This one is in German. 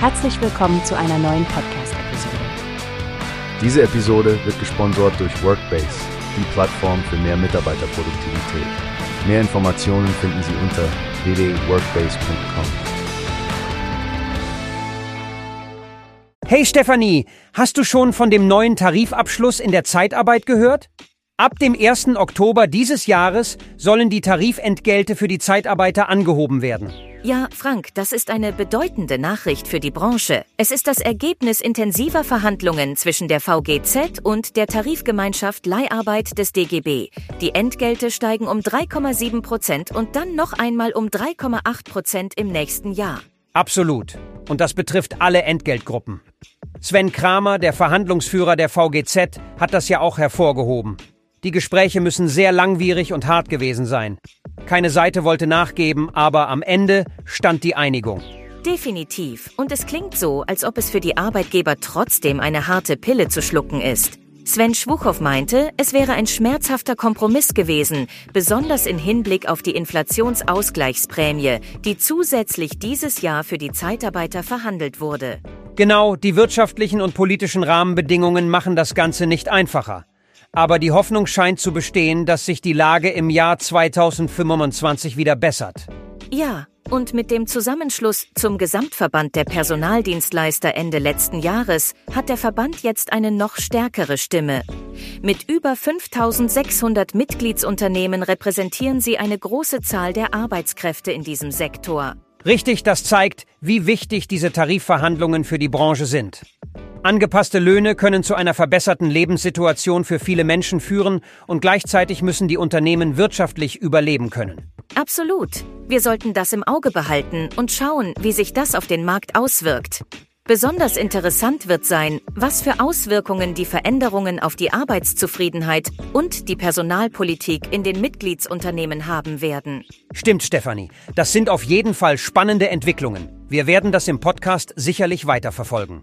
Herzlich willkommen zu einer neuen Podcast-Episode. Diese Episode wird gesponsert durch Workbase, die Plattform für mehr Mitarbeiterproduktivität. Mehr Informationen finden Sie unter www.workbase.com. Hey Stefanie, hast du schon von dem neuen Tarifabschluss in der Zeitarbeit gehört? Ab dem 1. Oktober dieses Jahres sollen die Tarifentgelte für die Zeitarbeiter angehoben werden. Ja, Frank, das ist eine bedeutende Nachricht für die Branche. Es ist das Ergebnis intensiver Verhandlungen zwischen der VGZ und der Tarifgemeinschaft Leiharbeit des DGB. Die Entgelte steigen um 3,7 Prozent und dann noch einmal um 3,8 Prozent im nächsten Jahr. Absolut. Und das betrifft alle Entgeltgruppen. Sven Kramer, der Verhandlungsführer der VGZ, hat das ja auch hervorgehoben. Die Gespräche müssen sehr langwierig und hart gewesen sein. Keine Seite wollte nachgeben, aber am Ende stand die Einigung. Definitiv. Und es klingt so, als ob es für die Arbeitgeber trotzdem eine harte Pille zu schlucken ist. Sven Schwuchow meinte, es wäre ein schmerzhafter Kompromiss gewesen, besonders in Hinblick auf die Inflationsausgleichsprämie, die zusätzlich dieses Jahr für die Zeitarbeiter verhandelt wurde. Genau, die wirtschaftlichen und politischen Rahmenbedingungen machen das Ganze nicht einfacher. Aber die Hoffnung scheint zu bestehen, dass sich die Lage im Jahr 2025 wieder bessert. Ja, und mit dem Zusammenschluss zum Gesamtverband der Personaldienstleister Ende letzten Jahres hat der Verband jetzt eine noch stärkere Stimme. Mit über 5600 Mitgliedsunternehmen repräsentieren sie eine große Zahl der Arbeitskräfte in diesem Sektor. Richtig, das zeigt, wie wichtig diese Tarifverhandlungen für die Branche sind. Angepasste Löhne können zu einer verbesserten Lebenssituation für viele Menschen führen und gleichzeitig müssen die Unternehmen wirtschaftlich überleben können. Absolut. Wir sollten das im Auge behalten und schauen, wie sich das auf den Markt auswirkt. Besonders interessant wird sein, was für Auswirkungen die Veränderungen auf die Arbeitszufriedenheit und die Personalpolitik in den Mitgliedsunternehmen haben werden. Stimmt, Stefanie. Das sind auf jeden Fall spannende Entwicklungen. Wir werden das im Podcast sicherlich weiterverfolgen.